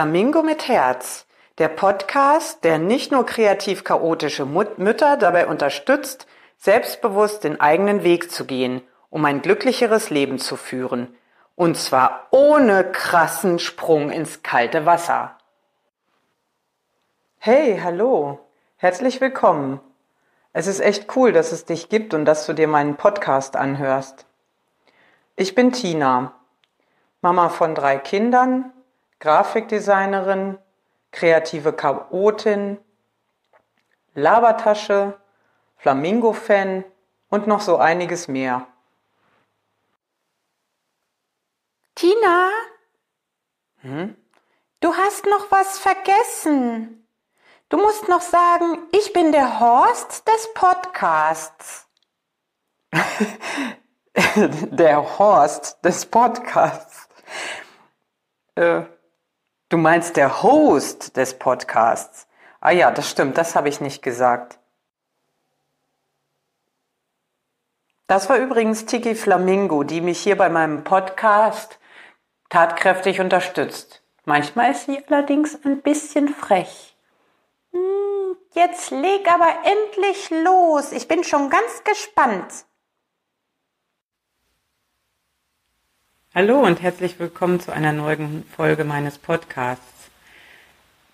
Flamingo mit Herz, der Podcast, der nicht nur kreativ chaotische Mut Mütter dabei unterstützt, selbstbewusst den eigenen Weg zu gehen, um ein glücklicheres Leben zu führen. Und zwar ohne krassen Sprung ins kalte Wasser. Hey, hallo. Herzlich willkommen. Es ist echt cool, dass es dich gibt und dass du dir meinen Podcast anhörst. Ich bin Tina, Mama von drei Kindern, Grafikdesignerin, kreative Chaotin, Labertasche, Flamingo-Fan und noch so einiges mehr. Tina? Hm? Du hast noch was vergessen. Du musst noch sagen, ich bin der Horst des Podcasts. der Horst des Podcasts. Äh, Du meinst der Host des Podcasts. Ah ja, das stimmt, das habe ich nicht gesagt. Das war übrigens Tiki Flamingo, die mich hier bei meinem Podcast tatkräftig unterstützt. Manchmal ist sie allerdings ein bisschen frech. Hm, jetzt leg aber endlich los. Ich bin schon ganz gespannt. Hallo und herzlich willkommen zu einer neuen Folge meines Podcasts.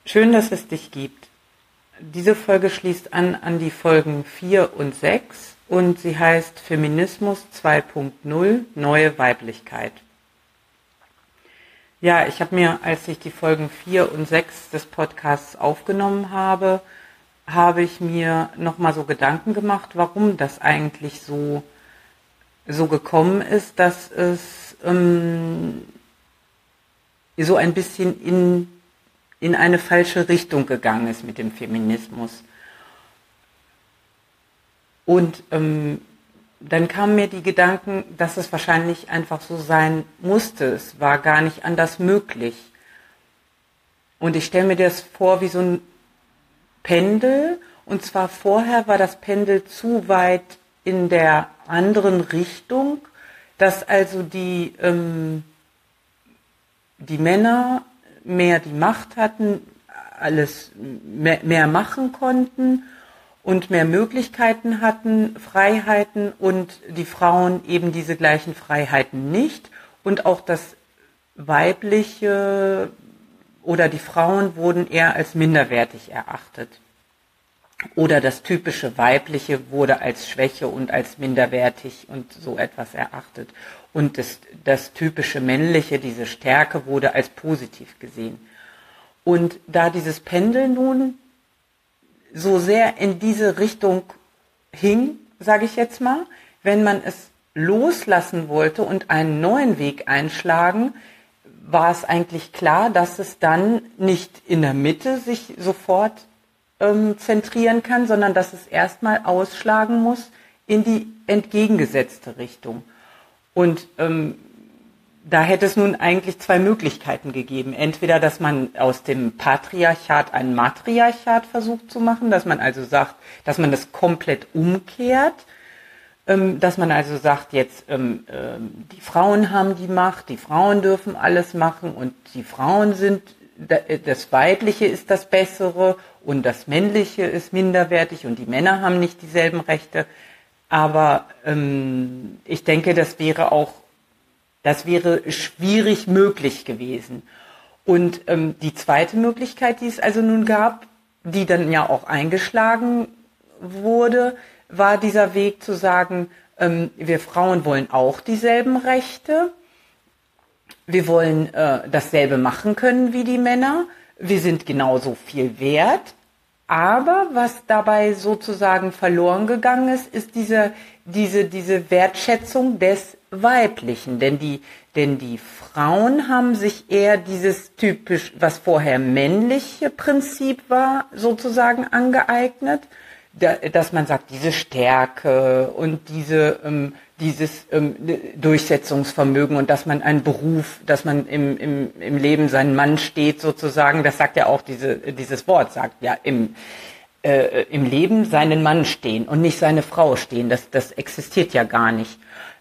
Schön, dass es dich gibt. Diese Folge schließt an an die Folgen 4 und 6 und sie heißt Feminismus 2.0 Neue Weiblichkeit. Ja, ich habe mir, als ich die Folgen 4 und 6 des Podcasts aufgenommen habe, habe ich mir nochmal so Gedanken gemacht, warum das eigentlich so, so gekommen ist, dass es ähm, so ein bisschen in, in eine falsche Richtung gegangen ist mit dem Feminismus. Und ähm, dann kamen mir die Gedanken, dass es wahrscheinlich einfach so sein musste. Es war gar nicht anders möglich. Und ich stelle mir das vor wie so ein Pendel. Und zwar vorher war das Pendel zu weit in der anderen Richtung dass also die, ähm, die Männer mehr die Macht hatten, alles mehr, mehr machen konnten und mehr Möglichkeiten hatten, Freiheiten und die Frauen eben diese gleichen Freiheiten nicht. Und auch das weibliche oder die Frauen wurden eher als minderwertig erachtet oder das typische Weibliche wurde als Schwäche und als minderwertig und so etwas erachtet. Und das, das typische Männliche, diese Stärke, wurde als positiv gesehen. Und da dieses Pendel nun so sehr in diese Richtung hing, sage ich jetzt mal, wenn man es loslassen wollte und einen neuen Weg einschlagen, war es eigentlich klar, dass es dann nicht in der Mitte sich sofort ähm, zentrieren kann, sondern dass es erstmal ausschlagen muss in die entgegengesetzte Richtung. Und ähm, da hätte es nun eigentlich zwei Möglichkeiten gegeben. Entweder, dass man aus dem Patriarchat ein Matriarchat versucht zu machen, dass man also sagt, dass man das komplett umkehrt, ähm, dass man also sagt, jetzt ähm, ähm, die Frauen haben die Macht, die Frauen dürfen alles machen und die Frauen sind das Weibliche ist das Bessere und das Männliche ist minderwertig und die Männer haben nicht dieselben Rechte. Aber ähm, ich denke, das wäre auch, das wäre schwierig möglich gewesen. Und ähm, die zweite Möglichkeit, die es also nun gab, die dann ja auch eingeschlagen wurde, war dieser Weg zu sagen, ähm, wir Frauen wollen auch dieselben Rechte wir wollen äh, dasselbe machen können wie die Männer. Wir sind genauso viel wert. Aber was dabei sozusagen verloren gegangen ist, ist diese, diese, diese Wertschätzung des Weiblichen. Denn die, denn die Frauen haben sich eher dieses typisch, was vorher männliche Prinzip war, sozusagen angeeignet. dass man sagt, diese Stärke und diese, ähm, dieses ähm, Durchsetzungsvermögen und dass man einen Beruf, dass man im, im, im Leben seinen Mann steht sozusagen, das sagt ja auch diese, dieses Wort, sagt ja im, äh, im Leben seinen Mann stehen und nicht seine Frau stehen, das, das existiert ja gar nicht.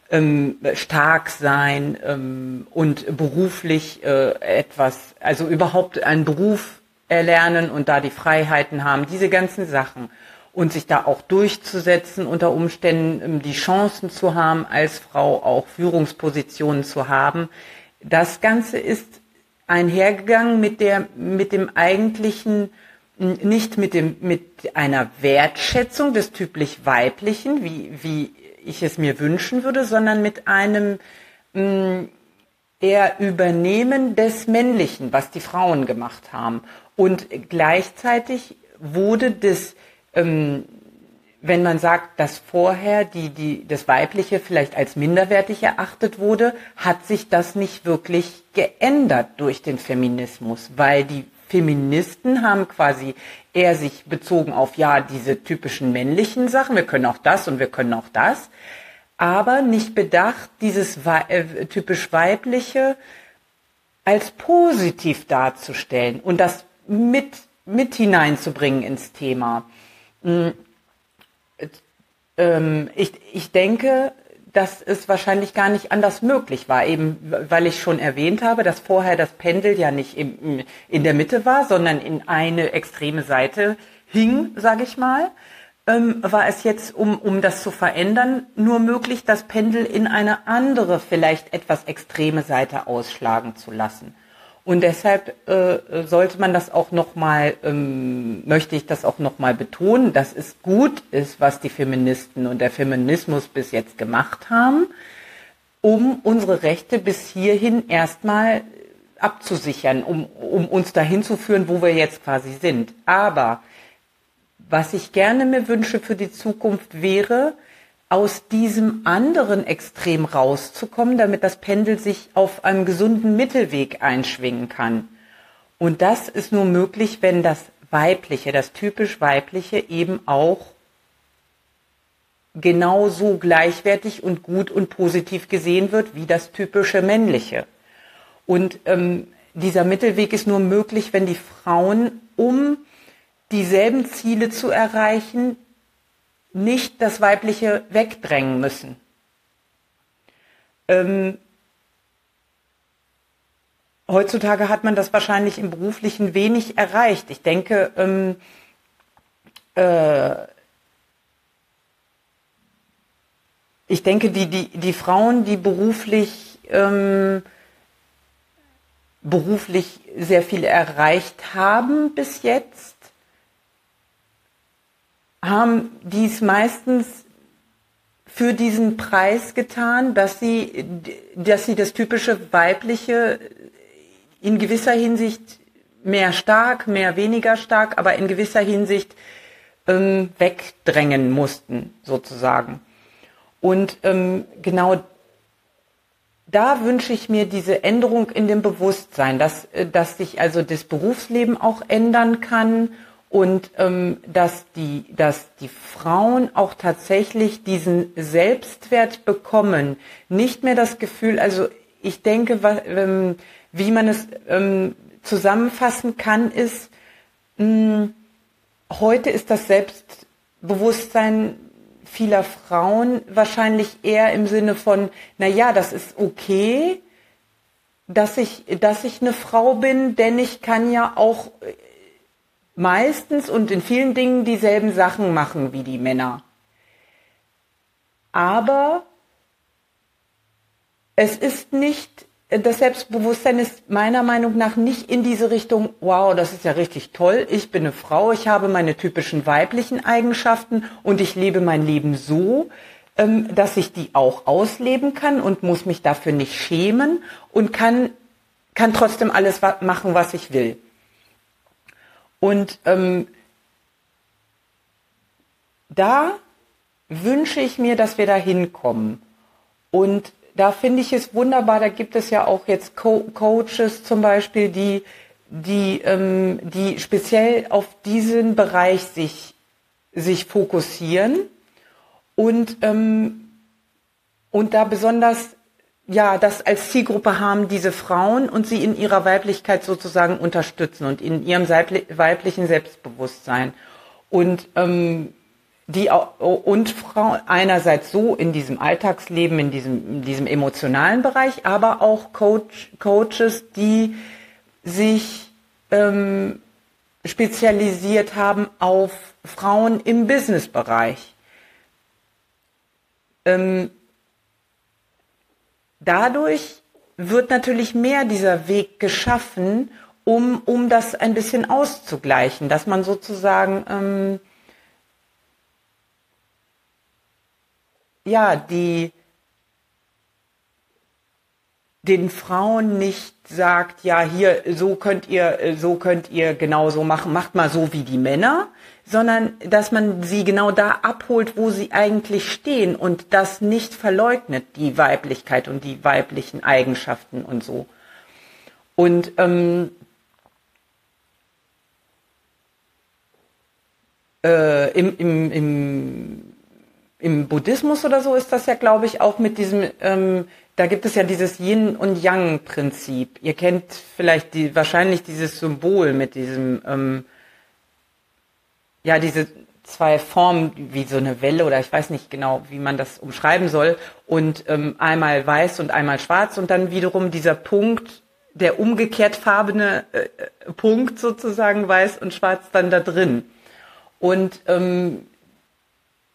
ähm, stark sein ähm, und beruflich äh, etwas, also überhaupt einen Beruf erlernen und da die Freiheiten haben, diese ganzen Sachen und sich da auch durchzusetzen, unter Umständen ähm, die Chancen zu haben, als Frau auch Führungspositionen zu haben. Das Ganze ist einhergegangen mit der, mit dem eigentlichen, nicht mit dem, mit einer Wertschätzung des typisch weiblichen, wie, wie ich es mir wünschen würde, sondern mit einem mh, eher Übernehmen des Männlichen, was die Frauen gemacht haben. Und gleichzeitig wurde das, ähm, wenn man sagt, dass vorher die, die, das Weibliche vielleicht als minderwertig erachtet wurde, hat sich das nicht wirklich geändert durch den Feminismus, weil die Feministen haben quasi eher sich bezogen auf, ja, diese typischen männlichen Sachen, wir können auch das und wir können auch das, aber nicht bedacht, dieses äh, typisch weibliche als positiv darzustellen und das mit, mit hineinzubringen ins Thema. Mm, ähm, ich, ich denke, dass es wahrscheinlich gar nicht anders möglich war, eben weil ich schon erwähnt habe, dass vorher das Pendel ja nicht im, in der Mitte war, sondern in eine extreme Seite hing, sage ich mal, ähm, war es jetzt, um, um das zu verändern, nur möglich, das Pendel in eine andere, vielleicht etwas extreme Seite ausschlagen zu lassen. Und deshalb äh, sollte man das auch nochmal, ähm, möchte ich das auch nochmal betonen, dass es gut ist, was die Feministen und der Feminismus bis jetzt gemacht haben, um unsere Rechte bis hierhin erstmal abzusichern, um, um uns dahin zu führen, wo wir jetzt quasi sind. Aber was ich gerne mir wünsche für die Zukunft wäre, aus diesem anderen Extrem rauszukommen, damit das Pendel sich auf einem gesunden Mittelweg einschwingen kann. Und das ist nur möglich, wenn das Weibliche, das typisch Weibliche eben auch genauso gleichwertig und gut und positiv gesehen wird wie das typische Männliche. Und ähm, dieser Mittelweg ist nur möglich, wenn die Frauen, um dieselben Ziele zu erreichen, nicht das Weibliche wegdrängen müssen. Ähm, heutzutage hat man das wahrscheinlich im Beruflichen wenig erreicht. Ich denke, ähm, äh, ich denke, die, die, die Frauen, die beruflich, ähm, beruflich sehr viel erreicht haben bis jetzt, haben dies meistens für diesen Preis getan, dass sie, dass sie das typische weibliche in gewisser Hinsicht mehr stark, mehr weniger stark, aber in gewisser Hinsicht ähm, wegdrängen mussten, sozusagen. Und ähm, genau da wünsche ich mir diese Änderung in dem Bewusstsein, dass, äh, dass sich also das Berufsleben auch ändern kann und ähm, dass die dass die Frauen auch tatsächlich diesen Selbstwert bekommen, nicht mehr das Gefühl, also ich denke, was, ähm, wie man es ähm, zusammenfassen kann, ist mh, hm, heute ist das Selbstbewusstsein vieler Frauen wahrscheinlich eher im Sinne von, na ja, das ist okay, dass ich, dass ich eine Frau bin, denn ich kann ja auch meistens und in vielen Dingen dieselben Sachen machen wie die Männer. Aber es ist nicht, das Selbstbewusstsein ist meiner Meinung nach nicht in diese Richtung, wow, das ist ja richtig toll, ich bin eine Frau, ich habe meine typischen weiblichen Eigenschaften und ich lebe mein Leben so, ähm, dass ich die auch ausleben kann und muss mich dafür nicht schämen und kann, kann trotzdem alles machen, was ich will. Und ähm, da wünsche ich mir, dass wir da hinkommen. Und da finde ich es wunderbar, da gibt es ja auch jetzt Co Coaches zum Beispiel, die, die, ähm, die speziell auf diesen Bereich sich, sich fokussieren und, ähm, und da besonders ja, das als Zielgruppe haben diese Frauen und sie in ihrer Weiblichkeit sozusagen unterstützen und in ihrem weiblichen Selbstbewusstsein. Und ähm, die und Frauen einerseits so in diesem Alltagsleben, in diesem, in diesem emotionalen Bereich, aber auch Coach, Coaches, die sich ähm, spezialisiert haben auf Frauen im Businessbereich. Ähm, dadurch wird natürlich mehr dieser Weg geschaffen, um, um das ein bisschen auszugleichen, dass man sozusagen ähm, ja, die den Frauen nicht sagt, ja, hier, so könnt ihr, so könnt ihr genauso machen, macht mal so wie die Männer, sondern dass man sie genau da abholt, wo sie eigentlich stehen und das nicht verleugnet, die Weiblichkeit und die weiblichen Eigenschaften und so. Und ähm, äh, im, im, im im Buddhismus oder so ist das ja, glaube ich, auch mit diesem, ähm, da gibt es ja dieses Yin und Yang Prinzip. Ihr kennt vielleicht die, wahrscheinlich dieses Symbol mit diesem, ähm, ja, diese zwei Formen wie so eine Welle oder ich weiß nicht genau, wie man das umschreiben soll und ähm, einmal weiß und einmal schwarz und dann wiederum dieser Punkt, der umgekehrt farbene äh, Punkt sozusagen weiß und schwarz dann da drin. Und ähm,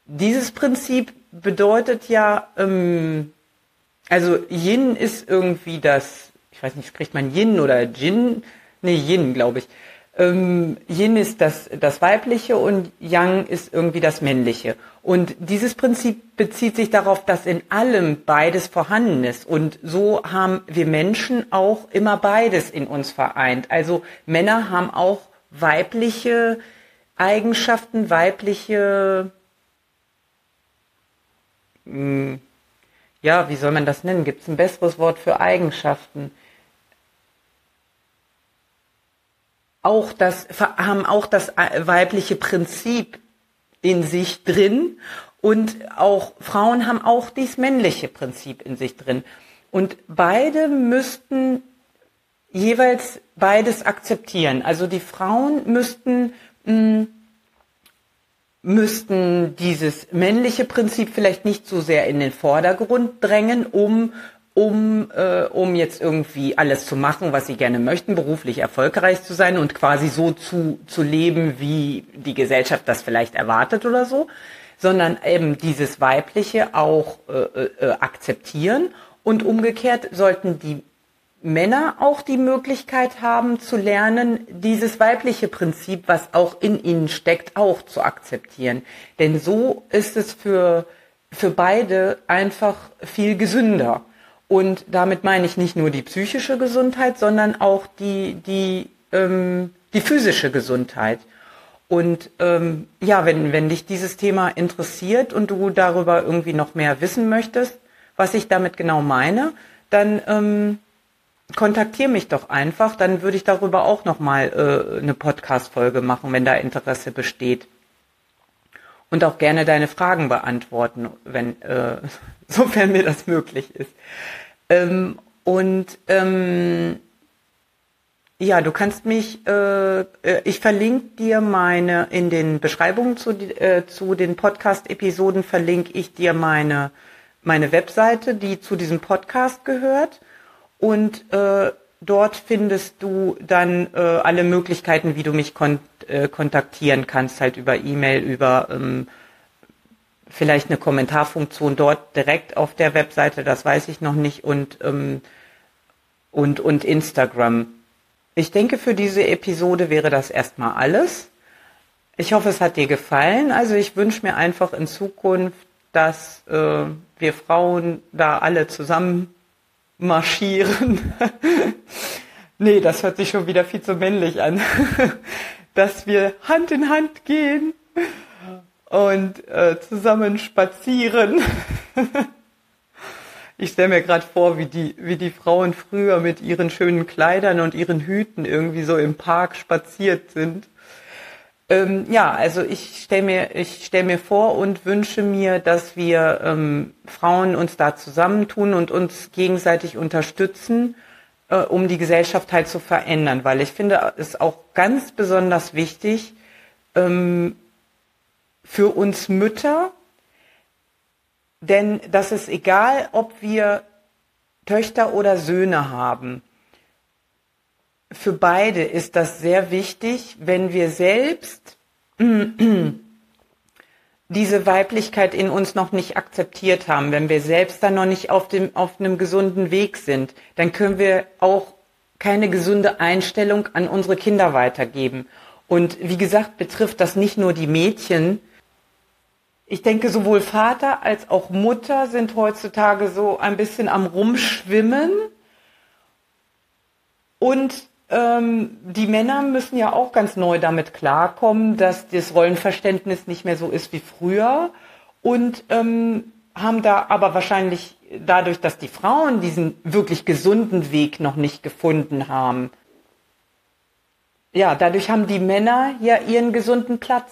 dieses Prinzip bedeutet ja, ähm, also Yin ist irgendwie das, ich weiß nicht, spricht man Yin oder Jin? Nee, Yin, glaube ich. Ähm, Yin ist das, das Weibliche und Yang ist irgendwie das Männliche. Und dieses Prinzip bezieht sich darauf, dass in allem beides vorhanden ist. Und so haben wir Menschen auch immer beides in uns vereint. Also Männer haben auch weibliche Eigenschaften, weibliche hm, ja, wie soll man das nennen? Gibt es ein besseres Wort für Eigenschaften? Auch das, haben auch das weibliche Prinzip in sich drin und auch Frauen haben auch dieses männliche Prinzip in sich drin. Und beide müssten jeweils beides akzeptieren. Also die Frauen müssten mh, hm, müssten dieses männliche Prinzip vielleicht nicht so sehr in den Vordergrund drängen, um um, äh, um jetzt irgendwie alles zu machen, was sie gerne möchten, beruflich erfolgreich zu sein und quasi so zu, zu leben, wie die Gesellschaft das vielleicht erwartet oder so, sondern eben dieses Weibliche auch äh, äh, akzeptieren und umgekehrt sollten die Männer auch die Möglichkeit haben zu lernen, dieses weibliche Prinzip, was auch in ihnen steckt, auch zu akzeptieren. Denn so ist es für, für beide einfach viel gesünder. Und damit meine ich nicht nur die psychische Gesundheit, sondern auch die, die, ähm, die physische Gesundheit. Und ähm, ja, wenn, wenn dich dieses Thema interessiert und du darüber irgendwie noch mehr wissen möchtest, was ich damit genau meine, dann ähm, kontaktiere mich doch einfach, dann würde ich darüber auch nochmal äh, eine Podcast-Folge machen, wenn da Interesse besteht. Und auch gerne deine Fragen beantworten, wenn, äh, sofern mir das möglich ist. Ähm, und ähm, ja, du kannst mich, äh, äh ich verlinke dir meine, in den Beschreibungen zu, äh, zu den Podcast-Episoden verlinke ich dir meine, meine Webseite, die zu diesem Podcast gehört und äh, dort findest du dann äh, alle Möglichkeiten, wie du mich kon äh, kontaktieren kannst, halt über E-Mail, über ähm, vielleicht eine Kommentarfunktion dort direkt auf der Webseite, das weiß ich noch nicht, und, ähm, und, und Instagram. Ich denke, für diese Episode wäre das erstmal alles. Ich hoffe, es hat dir gefallen. Also ich wünsche mir einfach in Zukunft, dass äh, wir Frauen da alle zusammen marschieren. nee, das hört sich schon wieder viel zu männlich an. Dass wir Hand in Hand gehen und äh, zusammen spazieren. ich stelle mir gerade vor, wie die, wie die Frauen früher mit ihren schönen Kleidern und ihren Hüten irgendwie so im Park spaziert sind. Ähm, ja, also ich stelle mir, ich stell mir vor und wünsche mir, dass wir ähm, Frauen uns da zusammentun und uns gegenseitig unterstützen, äh, um die Gesellschaft halt zu verändern. Weil ich finde es auch ganz besonders wichtig, ähm, für uns Mütter, denn das ist egal, ob wir Töchter oder Söhne haben. Für beide ist das sehr wichtig, wenn wir selbst diese Weiblichkeit in uns noch nicht akzeptiert haben, wenn wir selbst dann noch nicht auf dem, auf einem gesunden Weg sind, dann können wir auch keine gesunde Einstellung an unsere Kinder weitergeben. Und wie gesagt, betrifft das nicht nur die Mädchen. Ich denke, sowohl Vater als auch Mutter sind heutzutage so ein bisschen am Rumschwimmen. Und ähm, die Männer müssen ja auch ganz neu damit klarkommen, dass das Rollenverständnis nicht mehr so ist wie früher und ähm, haben da aber wahrscheinlich dadurch, dass die Frauen diesen wirklich gesunden Weg noch nicht gefunden haben, ja, dadurch haben die Männer ja ihren gesunden Platz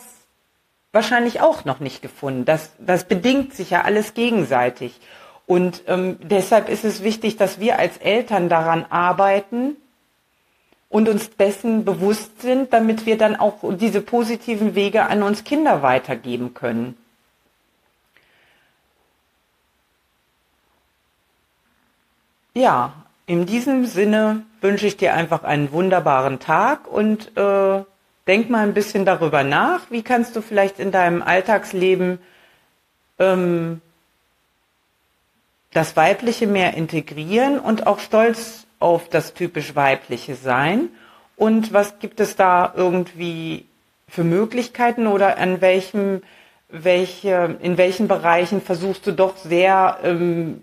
wahrscheinlich auch noch nicht gefunden. Das, das bedingt sich ja alles gegenseitig. Und ähm, deshalb ist es wichtig, dass wir als Eltern daran arbeiten, und uns dessen bewusst sind, damit wir dann auch diese positiven Wege an uns Kinder weitergeben können. Ja, in diesem Sinne wünsche ich dir einfach einen wunderbaren Tag und äh, denk mal ein bisschen darüber nach, wie kannst du vielleicht in deinem Alltagsleben ähm, das Weibliche mehr integrieren und auch stolz auf das typisch weibliche sein? Und was gibt es da irgendwie für Möglichkeiten oder an welchem welche in welchen Bereichen versuchst du doch sehr ähm,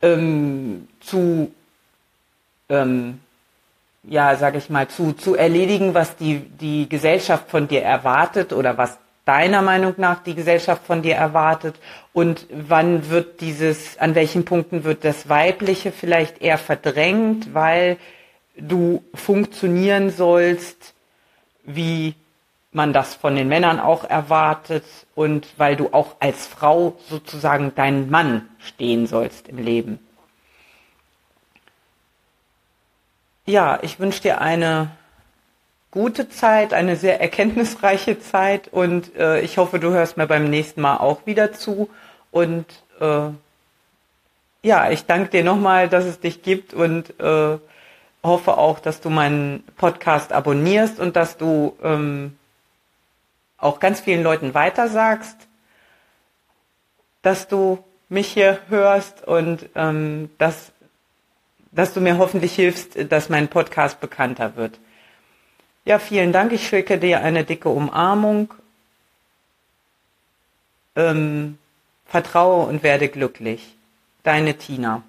ähm, zu ähm, ja sage ich mal zu zu erledigen was die die Gesellschaft von dir erwartet oder was deiner Meinung nach die Gesellschaft von dir erwartet und wann wird dieses, an welchen Punkten wird das Weibliche vielleicht eher verdrängt, weil du funktionieren sollst, wie man das von den Männern auch erwartet und weil du auch als Frau sozusagen deinen Mann stehen sollst im Leben. Ja, ich wünsche dir eine gute Zeit, eine sehr erkenntnisreiche Zeit und äh, ich hoffe, du hörst mir beim nächsten Mal auch wieder zu und äh, ja, ich danke dir nochmal, dass es dich gibt und äh, hoffe auch, dass du meinen Podcast abonnierst und dass du ähm, auch ganz vielen Leuten weitersagst, dass du mich hier hörst und ähm, dass, dass du mir hoffentlich hilfst, dass mein Podcast bekannter wird. Ja, vielen Dank. Ich schicke dir eine dicke Umarmung. Ähm, vertraue und werde glücklich. Deine Tina.